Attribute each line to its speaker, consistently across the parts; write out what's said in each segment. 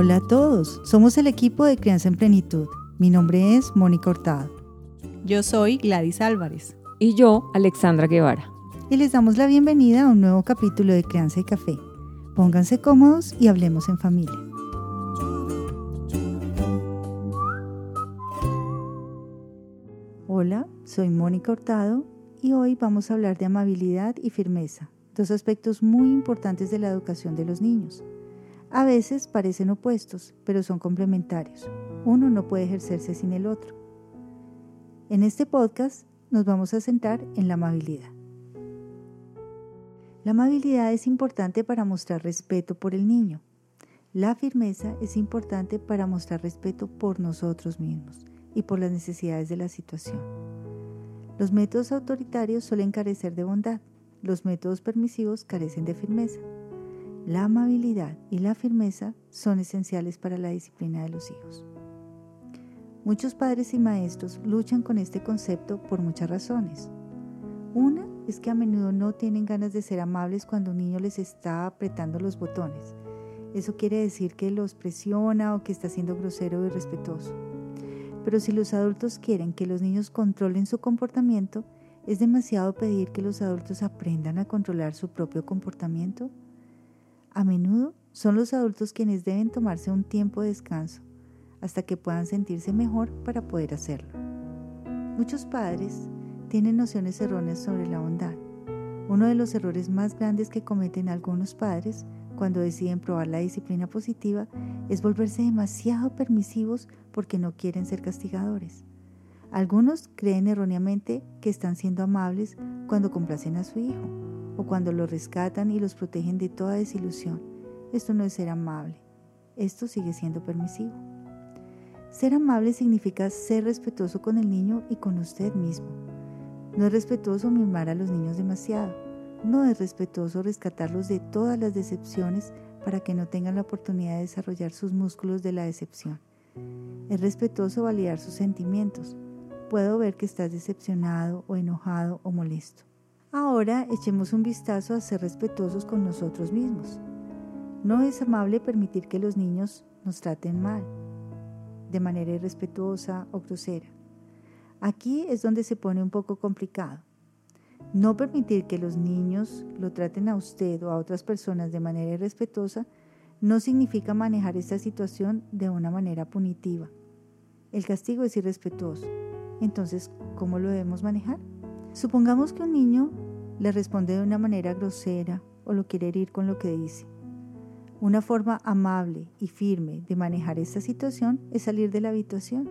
Speaker 1: Hola a todos, somos el equipo de Crianza en Plenitud. Mi nombre es Mónica Hurtado.
Speaker 2: Yo soy Gladys Álvarez.
Speaker 3: Y yo, Alexandra Guevara.
Speaker 1: Y les damos la bienvenida a un nuevo capítulo de Crianza y Café. Pónganse cómodos y hablemos en familia. Hola, soy Mónica Hurtado y hoy vamos a hablar de amabilidad y firmeza, dos aspectos muy importantes de la educación de los niños. A veces parecen opuestos, pero son complementarios. Uno no puede ejercerse sin el otro. En este podcast nos vamos a centrar en la amabilidad. La amabilidad es importante para mostrar respeto por el niño. La firmeza es importante para mostrar respeto por nosotros mismos y por las necesidades de la situación. Los métodos autoritarios suelen carecer de bondad, los métodos permisivos carecen de firmeza. La amabilidad y la firmeza son esenciales para la disciplina de los hijos. Muchos padres y maestros luchan con este concepto por muchas razones. Una es que a menudo no tienen ganas de ser amables cuando un niño les está apretando los botones. Eso quiere decir que los presiona o que está siendo grosero y irrespetuoso. Pero si los adultos quieren que los niños controlen su comportamiento, ¿es demasiado pedir que los adultos aprendan a controlar su propio comportamiento? A menudo son los adultos quienes deben tomarse un tiempo de descanso hasta que puedan sentirse mejor para poder hacerlo. Muchos padres tienen nociones erróneas sobre la bondad. Uno de los errores más grandes que cometen algunos padres cuando deciden probar la disciplina positiva es volverse demasiado permisivos porque no quieren ser castigadores. Algunos creen erróneamente que están siendo amables cuando complacen a su hijo o cuando lo rescatan y los protegen de toda desilusión. Esto no es ser amable, esto sigue siendo permisivo. Ser amable significa ser respetuoso con el niño y con usted mismo. No es respetuoso mimar a los niños demasiado. No es respetuoso rescatarlos de todas las decepciones para que no tengan la oportunidad de desarrollar sus músculos de la decepción. Es respetuoso validar sus sentimientos. Puedo ver que estás decepcionado o enojado o molesto. Ahora echemos un vistazo a ser respetuosos con nosotros mismos. No es amable permitir que los niños nos traten mal, de manera irrespetuosa o grosera. Aquí es donde se pone un poco complicado. No permitir que los niños lo traten a usted o a otras personas de manera irrespetuosa no significa manejar esta situación de una manera punitiva. El castigo es irrespetuoso. Entonces, ¿cómo lo debemos manejar? Supongamos que un niño le responde de una manera grosera o lo quiere herir con lo que dice. Una forma amable y firme de manejar esta situación es salir de la habitación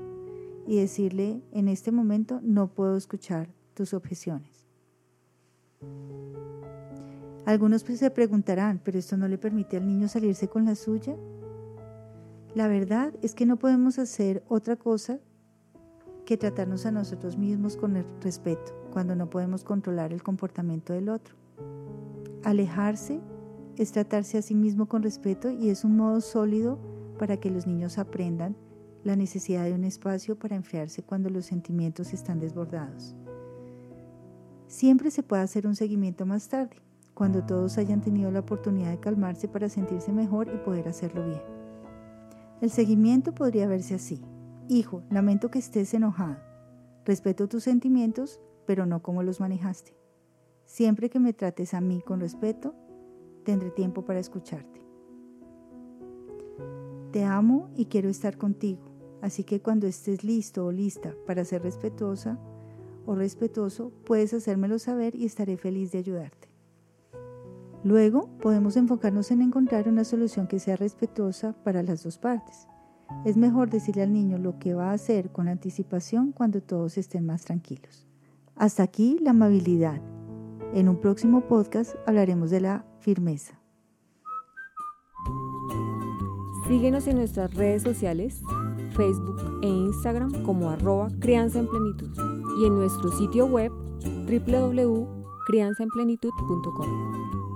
Speaker 1: y decirle en este momento no puedo escuchar tus objeciones. Algunos pues se preguntarán, ¿pero esto no le permite al niño salirse con la suya? La verdad es que no podemos hacer otra cosa que tratarnos a nosotros mismos con el respeto cuando no podemos controlar el comportamiento del otro. Alejarse es tratarse a sí mismo con respeto y es un modo sólido para que los niños aprendan la necesidad de un espacio para enfriarse cuando los sentimientos están desbordados. Siempre se puede hacer un seguimiento más tarde, cuando todos hayan tenido la oportunidad de calmarse para sentirse mejor y poder hacerlo bien. El seguimiento podría verse así. Hijo, lamento que estés enojado. Respeto tus sentimientos, pero no como los manejaste. Siempre que me trates a mí con respeto, tendré tiempo para escucharte. Te amo y quiero estar contigo, así que cuando estés listo o lista para ser respetuosa o respetuoso, puedes hacérmelo saber y estaré feliz de ayudarte. Luego podemos enfocarnos en encontrar una solución que sea respetuosa para las dos partes. Es mejor decirle al niño lo que va a hacer con anticipación cuando todos estén más tranquilos. Hasta aquí la amabilidad. En un próximo podcast hablaremos de la firmeza.
Speaker 3: Síguenos en nuestras redes sociales, Facebook e Instagram como arroba crianza en plenitud y en nuestro sitio web www.crianzaenplenitud.com.